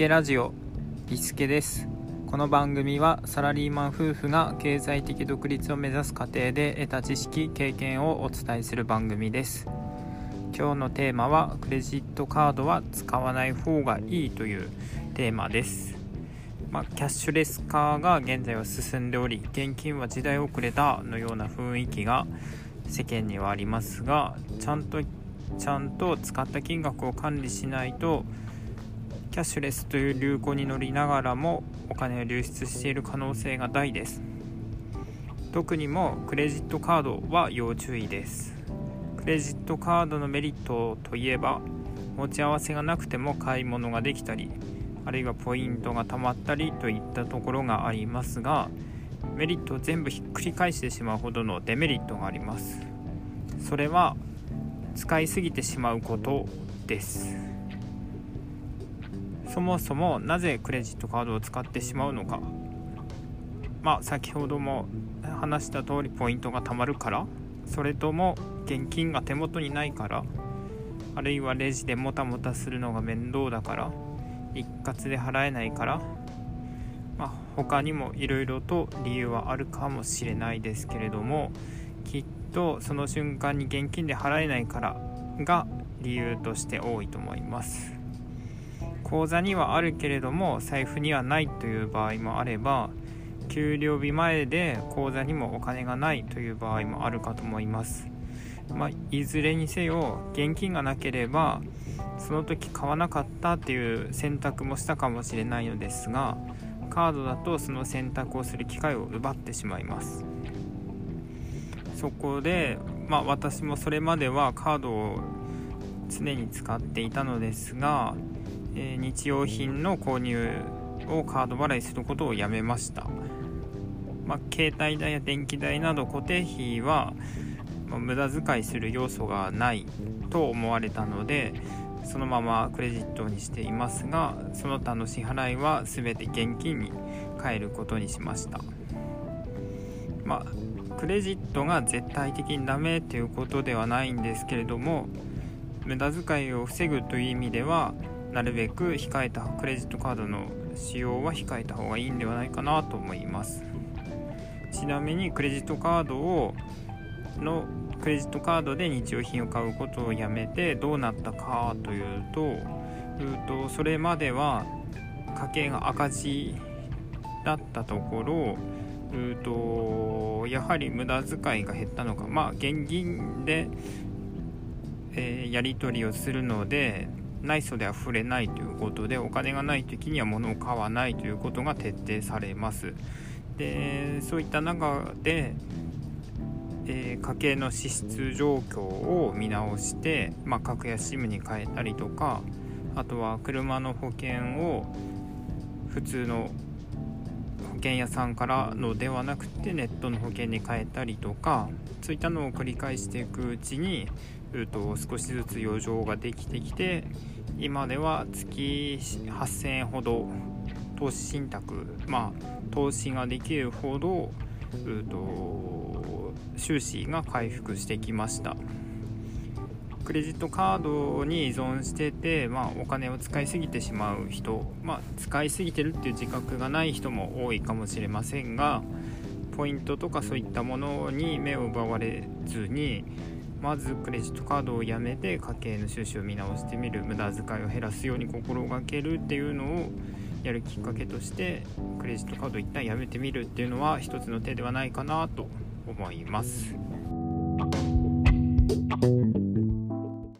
ケラジオリスケです。この番組はサラリーマン夫婦が経済的独立を目指す過程で得た知識経験をお伝えする番組です。今日のテーマはクレジットカードは使わない方がいいというテーマです。まあ、キャッシュレス化が現在は進んでおり現金は時代遅れだのような雰囲気が世間にはありますがちゃんとちゃんと使った金額を管理しないとキャッシュレスという流行に乗りながらもお金を流出している可能性が大です。特にもクレジットカードは要注意です。クレジットカードのメリットといえば持ち合わせがなくても買い物ができたりあるいはポイントが貯まったりといったところがありますがメリットを全部ひっくり返してしまうほどのデメリットがあります。それは使いすぎてしまうことです。そもそもなぜクレジットカードを使ってしまうのか。まあ先ほども話した通りポイントが貯まるからそれとも現金が手元にないからあるいはレジでもたもたするのが面倒だから一括で払えないから、まあ、他にもいろいろと理由はあるかもしれないですけれどもきっとその瞬間に現金で払えないからが理由として多いと思います。口座にはあるけれども財布にはないという場合もあれば給料日前で口座にもお金がないという場合もあるかと思います。まあ、いずれにせよ現金がなければその時買わなかったっていう選択もしたかもしれないのですがカードだとその選択をする機会を奪ってしまいます。そこで、まあ、私もそれまではカードを常に使っていたのですが、え、日用品の購入をカード払いすることをやめました、まあ、携帯代や電気代など固定費は、無駄遣いする要素がないと思われたのでそのままクレジットにしていますがその他の支払いは全て現金に変えることにしました。まあクレジットが絶対的にダメということではないんですけれども無駄遣いを防ぐという意味ではなるべく控えたクレジットカードの使用は控えた方がいいんではないかなと思います。ちなみにクレジットカードをのクレジットカードで日用品を買うことをやめてどうなったかというとうとそれまでは家計が赤字だったところうとやはり無駄遣いが減ったのかまあ現金で、えー、やり取りをするので内装では触れないということでお金がない時には物を買わないということが徹底されます。でそういった中で、えー、家計の支出状況を見直して、まあ、格安 SIM に変えたりとかあとは車の保険を普通の保険屋さんからのではなくてネットの保険に変えたりとかそういったのを繰り返していくうちにうと少しずつ余剰ができてきて今では月8000円ほど投資信託まあ投資ができるほどうと収支が回復してきました。クレジットカードに依存してて、まあ、お金を使いすぎてしまう人、まあ、使いすぎてるっていう自覚がない人も多いかもしれませんがポイントとかそういったものに目を奪われずにまずクレジットカードをやめて家計の収支を見直してみる無駄遣いを減らすように心がけるっていうのをやるきっかけとしてクレジットカード一旦やめてみるっていうのは一つの手ではないかなと思います。